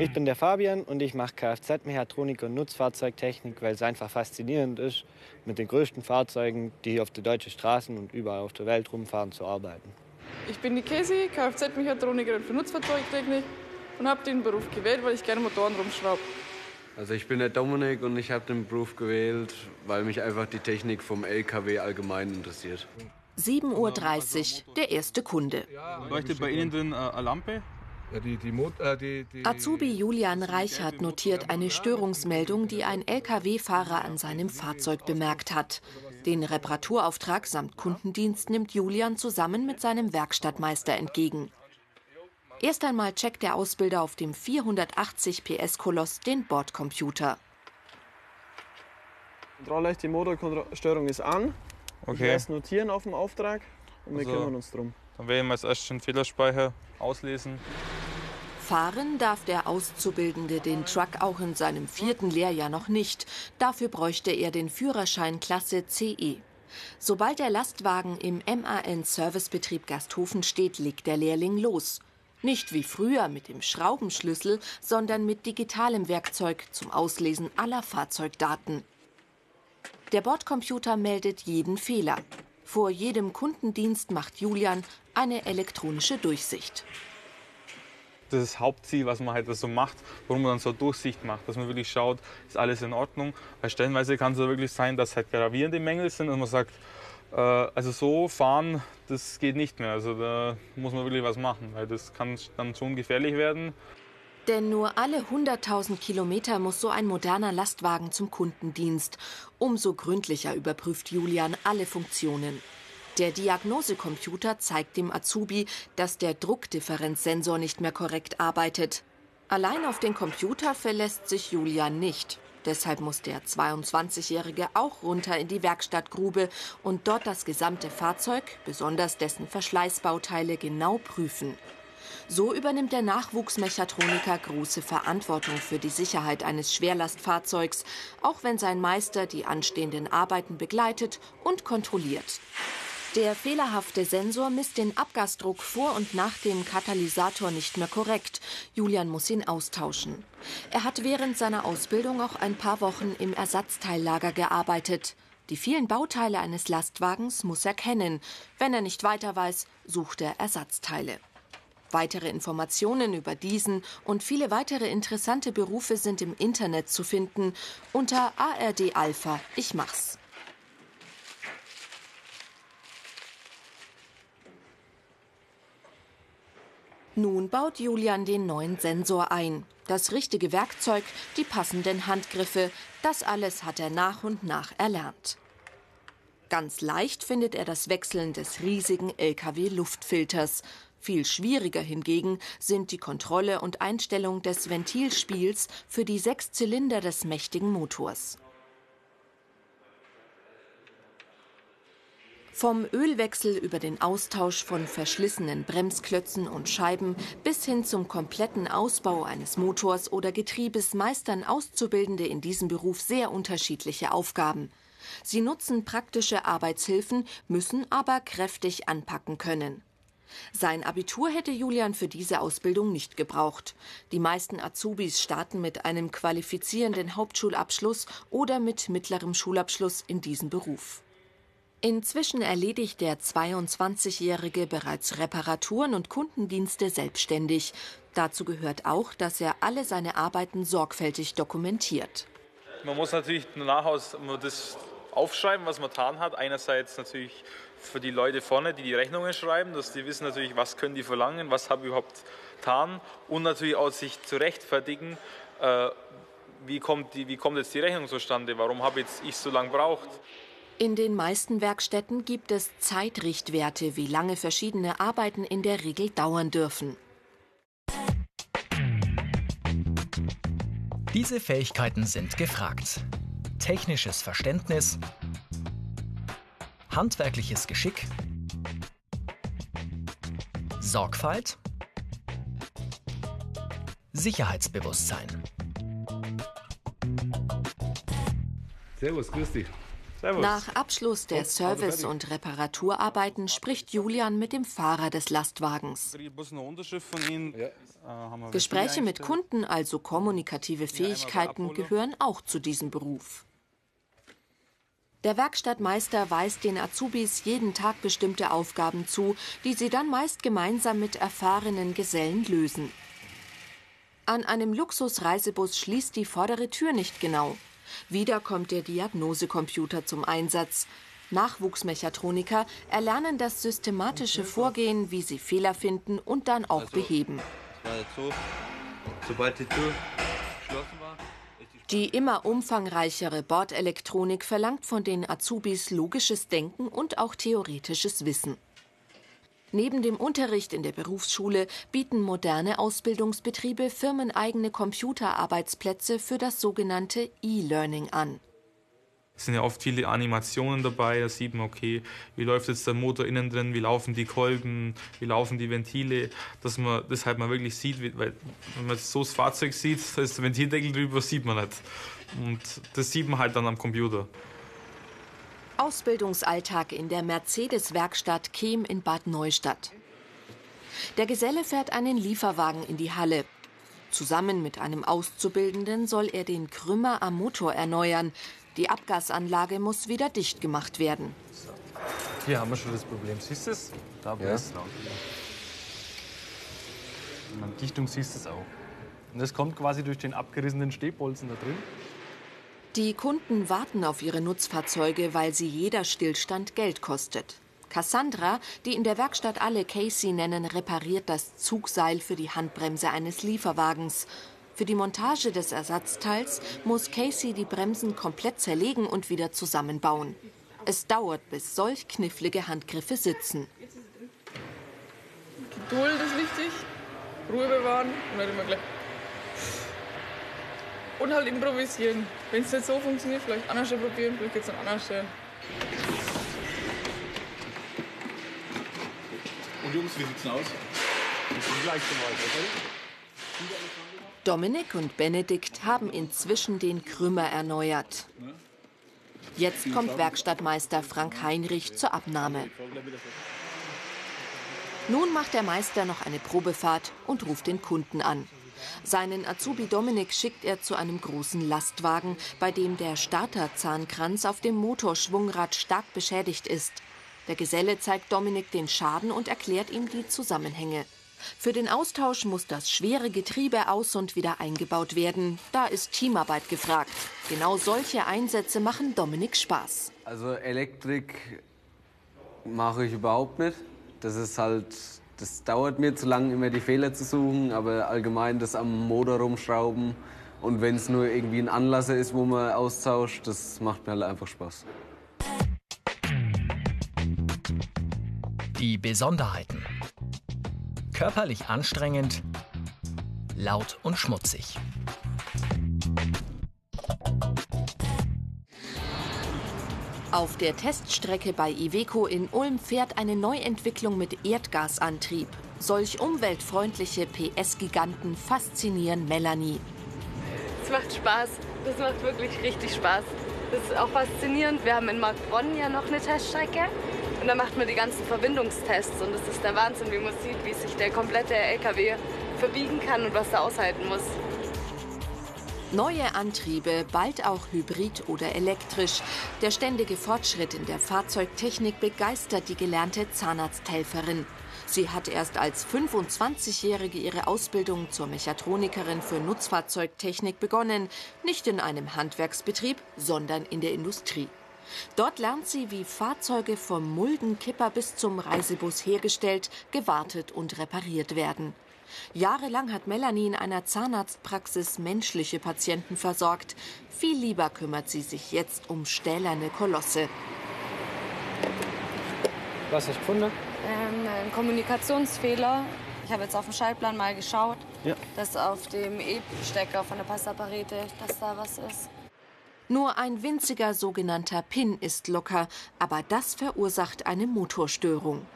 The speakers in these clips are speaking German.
Ich bin der Fabian und ich mache Kfz-Mechatronik und Nutzfahrzeugtechnik, weil es einfach faszinierend ist, mit den größten Fahrzeugen, die auf den deutschen Straßen und überall auf der Welt rumfahren, zu arbeiten. Ich bin die Käsi, Kfz-Mechatronikerin für Nutzfahrzeugtechnik und habe den Beruf gewählt, weil ich gerne Motoren rumschraube. Also ich bin der Dominik und ich habe den Beruf gewählt, weil mich einfach die Technik vom LKW allgemein interessiert. 7.30 Uhr, der erste Kunde. Leuchtet bei Ihnen drin äh, eine Lampe? Die, die Mot, äh, die, Azubi Julian Reichert notiert eine Störungsmeldung, die ein Lkw-Fahrer an seinem Fahrzeug bemerkt hat. Den Reparaturauftrag samt Kundendienst nimmt Julian zusammen mit seinem Werkstattmeister entgegen. Erst einmal checkt der Ausbilder auf dem 480 PS-Koloss den Bordcomputer. Kontrolle, die Motorstörung ist an. Okay. Ich erst notieren auf dem Auftrag und wir Also- kümmern uns drum. Dann werden wir als erstes den Fehlerspeicher auslesen. Fahren darf der Auszubildende den Truck auch in seinem vierten Lehrjahr noch nicht. Dafür bräuchte er den Führerschein Klasse CE. Sobald der Lastwagen im MAN-Servicebetrieb Gasthofen steht, legt der Lehrling los. Nicht wie früher mit dem Schraubenschlüssel, sondern mit digitalem Werkzeug zum Auslesen aller Fahrzeugdaten. Der Bordcomputer meldet jeden Fehler. Vor jedem Kundendienst macht Julian eine elektronische Durchsicht. Das ist das Hauptziel, was man halt so macht, warum man dann so Durchsicht macht, dass man wirklich schaut, ist alles in Ordnung. Weil stellenweise kann es ja wirklich sein, dass halt gravierende Mängel sind und man sagt, äh, also so fahren, das geht nicht mehr. Also da muss man wirklich was machen, weil das kann dann schon gefährlich werden. Denn nur alle 100.000 Kilometer muss so ein moderner Lastwagen zum Kundendienst. Umso gründlicher überprüft Julian alle Funktionen. Der Diagnosecomputer zeigt dem Azubi, dass der Druckdifferenzsensor nicht mehr korrekt arbeitet. Allein auf den Computer verlässt sich Julian nicht. Deshalb muss der 22-Jährige auch runter in die Werkstattgrube und dort das gesamte Fahrzeug, besonders dessen Verschleißbauteile, genau prüfen. So übernimmt der Nachwuchsmechatroniker große Verantwortung für die Sicherheit eines Schwerlastfahrzeugs, auch wenn sein Meister die anstehenden Arbeiten begleitet und kontrolliert. Der fehlerhafte Sensor misst den Abgasdruck vor und nach dem Katalysator nicht mehr korrekt. Julian muss ihn austauschen. Er hat während seiner Ausbildung auch ein paar Wochen im Ersatzteillager gearbeitet. Die vielen Bauteile eines Lastwagens muss er kennen. Wenn er nicht weiter weiß, sucht er Ersatzteile. Weitere Informationen über diesen und viele weitere interessante Berufe sind im Internet zu finden unter ARD Alpha. Ich mach's. Nun baut Julian den neuen Sensor ein. Das richtige Werkzeug, die passenden Handgriffe, das alles hat er nach und nach erlernt. Ganz leicht findet er das Wechseln des riesigen LKW-Luftfilters. Viel schwieriger hingegen sind die Kontrolle und Einstellung des Ventilspiels für die sechs Zylinder des mächtigen Motors. Vom Ölwechsel über den Austausch von verschlissenen Bremsklötzen und Scheiben bis hin zum kompletten Ausbau eines Motors oder Getriebes meistern Auszubildende in diesem Beruf sehr unterschiedliche Aufgaben. Sie nutzen praktische Arbeitshilfen, müssen aber kräftig anpacken können. Sein Abitur hätte Julian für diese Ausbildung nicht gebraucht. Die meisten Azubis starten mit einem qualifizierenden Hauptschulabschluss oder mit mittlerem Schulabschluss in diesem Beruf. Inzwischen erledigt der 22-Jährige bereits Reparaturen und Kundendienste selbstständig. Dazu gehört auch, dass er alle seine Arbeiten sorgfältig dokumentiert. Man muss natürlich danach aus das aufschreiben, was man getan hat. Einerseits natürlich für die Leute vorne, die die Rechnungen schreiben, dass die wissen natürlich, was können die verlangen, was habe ich überhaupt getan und natürlich auch sich zu rechtfertigen, äh, wie, kommt die, wie kommt jetzt die Rechnung zustande, warum habe jetzt ich so lange braucht. In den meisten Werkstätten gibt es Zeitrichtwerte, wie lange verschiedene Arbeiten in der Regel dauern dürfen. Diese Fähigkeiten sind gefragt. Technisches Verständnis, handwerkliches Geschick, Sorgfalt, Sicherheitsbewusstsein. Servus, grüß dich. Servus. Nach Abschluss der Service- und Reparaturarbeiten spricht Julian mit dem Fahrer des Lastwagens. Ja. Gespräche mit Kunden, also kommunikative Fähigkeiten, gehören auch zu diesem Beruf. Der Werkstattmeister weist den Azubis jeden Tag bestimmte Aufgaben zu, die sie dann meist gemeinsam mit erfahrenen Gesellen lösen. An einem Luxusreisebus schließt die vordere Tür nicht genau. Wieder kommt der Diagnosecomputer zum Einsatz. Nachwuchsmechatroniker erlernen das systematische Vorgehen, wie sie Fehler finden und dann auch also, beheben. Sobald die Tür geschlossen war, die immer umfangreichere Bordelektronik verlangt von den Azubis logisches Denken und auch theoretisches Wissen. Neben dem Unterricht in der Berufsschule bieten moderne Ausbildungsbetriebe firmeneigene Computerarbeitsplätze für das sogenannte E-Learning an. Es sind ja oft viele Animationen dabei, da sieht man, okay, wie läuft jetzt der Motor innen drin, wie laufen die Kolben, wie laufen die Ventile, dass man das halt mal wirklich sieht, weil wenn man so das Fahrzeug sieht, da ist der Ventildeckel drüber, sieht man nicht. Und das sieht man halt dann am Computer. Ausbildungsalltag in der Mercedes-Werkstatt Kehm in Bad Neustadt. Der Geselle fährt einen Lieferwagen in die Halle. Zusammen mit einem Auszubildenden soll er den Krümmer am Motor erneuern. Die Abgasanlage muss wieder dicht gemacht werden. So. Hier haben wir schon das Problem. Siehst du es? Da ja. es laut. An Dichtung siehst du es auch. Und das kommt quasi durch den abgerissenen Stehbolzen da drin. Die Kunden warten auf ihre Nutzfahrzeuge, weil sie jeder Stillstand Geld kostet. Cassandra, die in der Werkstatt alle Casey nennen, repariert das Zugseil für die Handbremse eines Lieferwagens. Für die Montage des Ersatzteils muss Casey die Bremsen komplett zerlegen und wieder zusammenbauen. Es dauert, bis solch knifflige Handgriffe sitzen. Geduld ist wichtig, Ruhe bewahren und halt immer gleich. Und halt improvisieren. Wenn es nicht so funktioniert, vielleicht anders probieren, vielleicht geht es dann anders. Und Jungs, wie sieht's denn aus? Gleich zum Weiter, Dominik und Benedikt haben inzwischen den Krümmer erneuert. Jetzt kommt Werkstattmeister Frank Heinrich zur Abnahme. Nun macht der Meister noch eine Probefahrt und ruft den Kunden an. Seinen Azubi Dominik schickt er zu einem großen Lastwagen, bei dem der Starterzahnkranz auf dem Motorschwungrad stark beschädigt ist. Der Geselle zeigt Dominik den Schaden und erklärt ihm die Zusammenhänge. Für den Austausch muss das schwere Getriebe aus und wieder eingebaut werden. Da ist Teamarbeit gefragt. Genau solche Einsätze machen Dominik Spaß. Also Elektrik mache ich überhaupt nicht. Das ist halt, das dauert mir zu lange, immer die Fehler zu suchen. Aber allgemein das am Motor rumschrauben und wenn es nur irgendwie ein Anlasser ist, wo man austauscht, das macht mir halt einfach Spaß. Die Besonderheiten körperlich anstrengend, laut und schmutzig. Auf der Teststrecke bei Iveco in Ulm fährt eine Neuentwicklung mit Erdgasantrieb. Solch umweltfreundliche PS-Giganten faszinieren Melanie. Es macht Spaß. Das macht wirklich richtig Spaß. Das ist auch faszinierend. Wir haben in Markbronn ja noch eine Teststrecke. Und da macht man die ganzen Verbindungstests und es ist der Wahnsinn, wie man sieht, wie sich der komplette LKW verbiegen kann und was er aushalten muss. Neue Antriebe, bald auch hybrid oder elektrisch. Der ständige Fortschritt in der Fahrzeugtechnik begeistert die gelernte Zahnarzthelferin. Sie hat erst als 25-Jährige ihre Ausbildung zur Mechatronikerin für Nutzfahrzeugtechnik begonnen, nicht in einem Handwerksbetrieb, sondern in der Industrie. Dort lernt sie, wie Fahrzeuge vom Muldenkipper bis zum Reisebus hergestellt, gewartet und repariert werden. Jahrelang hat Melanie in einer Zahnarztpraxis menschliche Patienten versorgt. Viel lieber kümmert sie sich jetzt um stählerne Kolosse. Was hast du gefunden? Ähm, ein Kommunikationsfehler. Ich habe jetzt auf dem Schaltplan mal geschaut, ja. dass auf dem E-Stecker von der Passaparete, dass da was ist. Nur ein winziger sogenannter Pin ist locker, aber das verursacht eine Motorstörung.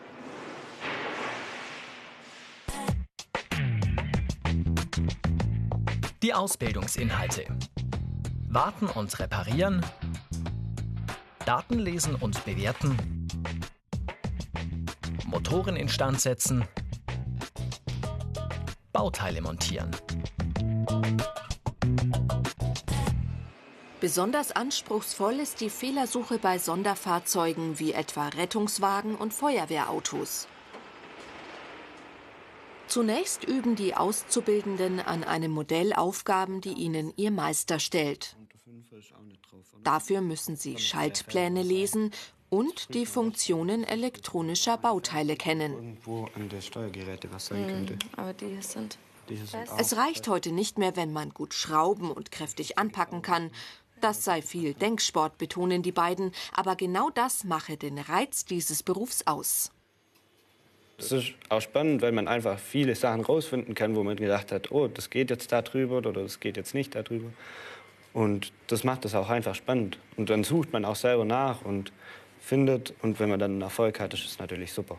Die Ausbildungsinhalte. Warten und reparieren. Daten lesen und bewerten. Motoren instand setzen. Bauteile montieren. Besonders anspruchsvoll ist die Fehlersuche bei Sonderfahrzeugen wie etwa Rettungswagen und Feuerwehrautos. Zunächst üben die Auszubildenden an einem Modell Aufgaben, die ihnen ihr Meister stellt. Dafür müssen sie Schaltpläne lesen und die Funktionen elektronischer Bauteile kennen. Aber die sind. Es reicht heute nicht mehr, wenn man gut schrauben und kräftig anpacken kann. Das sei viel Denksport, betonen die beiden, aber genau das mache den Reiz dieses Berufs aus. Es ist auch spannend, weil man einfach viele Sachen rausfinden kann, wo man gedacht hat, oh, das geht jetzt da drüber oder das geht jetzt nicht da drüber. Und das macht es auch einfach spannend. Und dann sucht man auch selber nach und findet. Und wenn man dann einen Erfolg hat, ist es natürlich super.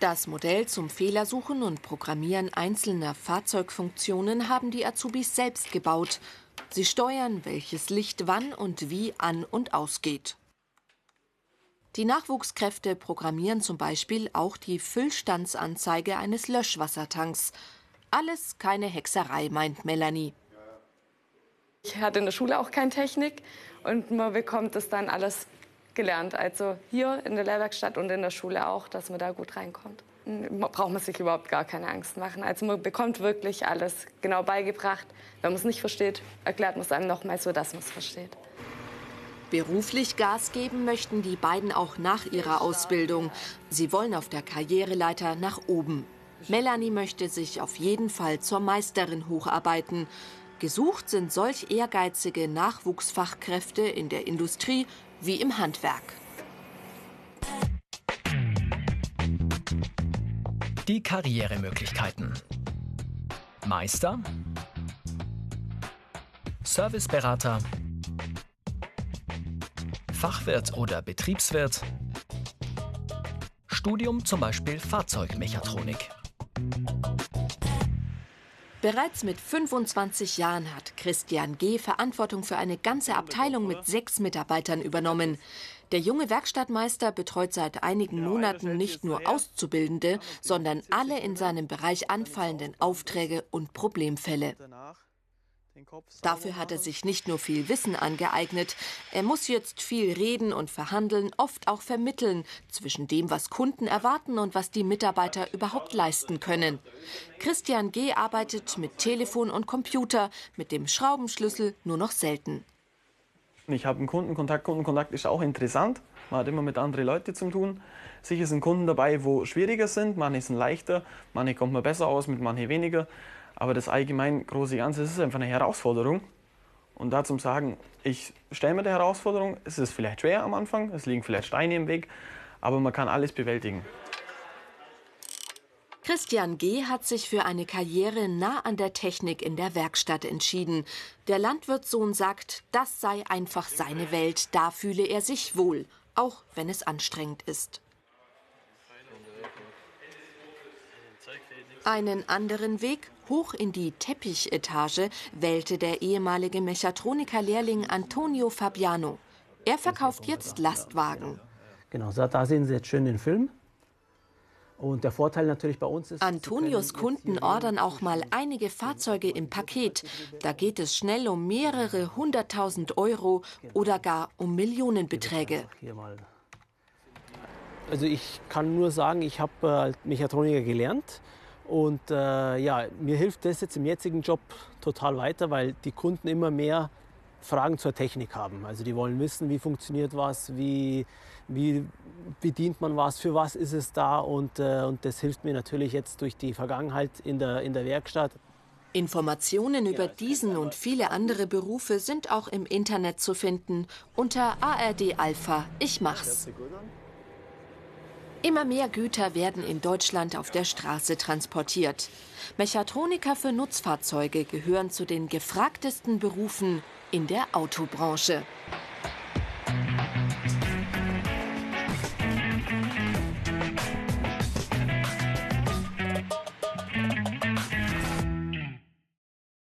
Das Modell zum Fehlersuchen und Programmieren einzelner Fahrzeugfunktionen haben die Azubis selbst gebaut. Sie steuern, welches Licht wann und wie an und ausgeht. Die Nachwuchskräfte programmieren zum Beispiel auch die Füllstandsanzeige eines Löschwassertanks. Alles keine Hexerei, meint Melanie. Ich hatte in der Schule auch keine Technik und man bekommt das dann alles gelernt. Also hier in der Lehrwerkstatt und in der Schule auch, dass man da gut reinkommt. Braucht man sich überhaupt gar keine Angst machen. Also man bekommt wirklich alles genau beigebracht. Wenn man es nicht versteht, erklärt man es einem nochmal so, dass man es versteht. Beruflich Gas geben möchten die beiden auch nach ihrer Ausbildung. Sie wollen auf der Karriereleiter nach oben. Melanie möchte sich auf jeden Fall zur Meisterin hocharbeiten. Gesucht sind solch ehrgeizige Nachwuchsfachkräfte in der Industrie wie im Handwerk. Die Karrieremöglichkeiten. Meister, Serviceberater, Fachwirt oder Betriebswirt, Studium zum Beispiel Fahrzeugmechatronik. Bereits mit 25 Jahren hat Christian G. Verantwortung für eine ganze Abteilung mit sechs Mitarbeitern übernommen. Der junge Werkstattmeister betreut seit einigen Monaten nicht nur Auszubildende, sondern alle in seinem Bereich anfallenden Aufträge und Problemfälle. Dafür hat er sich nicht nur viel Wissen angeeignet, er muss jetzt viel reden und verhandeln, oft auch vermitteln zwischen dem, was Kunden erwarten und was die Mitarbeiter überhaupt leisten können. Christian G. arbeitet mit Telefon und Computer, mit dem Schraubenschlüssel nur noch selten. Ich habe einen Kundenkontakt. Kundenkontakt ist auch interessant. Man hat immer mit anderen Leuten zu tun. Sicher sind Kunden dabei, wo schwieriger sind. Manche sind leichter, manche kommt man besser aus, mit manche weniger. Aber das allgemein große Ganze ist einfach eine Herausforderung. Und da zum Sagen, ich stelle mir die Herausforderung, es ist vielleicht schwer am Anfang, es liegen vielleicht Steine im Weg, aber man kann alles bewältigen. Christian G. hat sich für eine Karriere nah an der Technik in der Werkstatt entschieden. Der Landwirtssohn sagt, das sei einfach seine Welt, da fühle er sich wohl, auch wenn es anstrengend ist. Einen anderen Weg, hoch in die Teppichetage, wählte der ehemalige Mechatroniker-Lehrling Antonio Fabiano. Er verkauft jetzt Lastwagen. Genau, da sehen Sie jetzt schön den Film. Und der Vorteil natürlich bei uns ist. Antonios Kunden ordern auch mal einige Fahrzeuge im Paket. Da geht es schnell um mehrere hunderttausend Euro oder gar um Millionenbeträge. Also ich kann nur sagen, ich habe äh, Mechatroniker gelernt und äh, ja, mir hilft das jetzt im jetzigen Job total weiter, weil die Kunden immer mehr Fragen zur Technik haben. Also die wollen wissen, wie funktioniert was, wie, wie bedient man was, für was ist es da und, äh, und das hilft mir natürlich jetzt durch die Vergangenheit in der, in der Werkstatt. Informationen über diesen und viele andere Berufe sind auch im Internet zu finden unter ARD Alpha. Ich mach's. Immer mehr Güter werden in Deutschland auf der Straße transportiert. Mechatroniker für Nutzfahrzeuge gehören zu den gefragtesten Berufen in der Autobranche.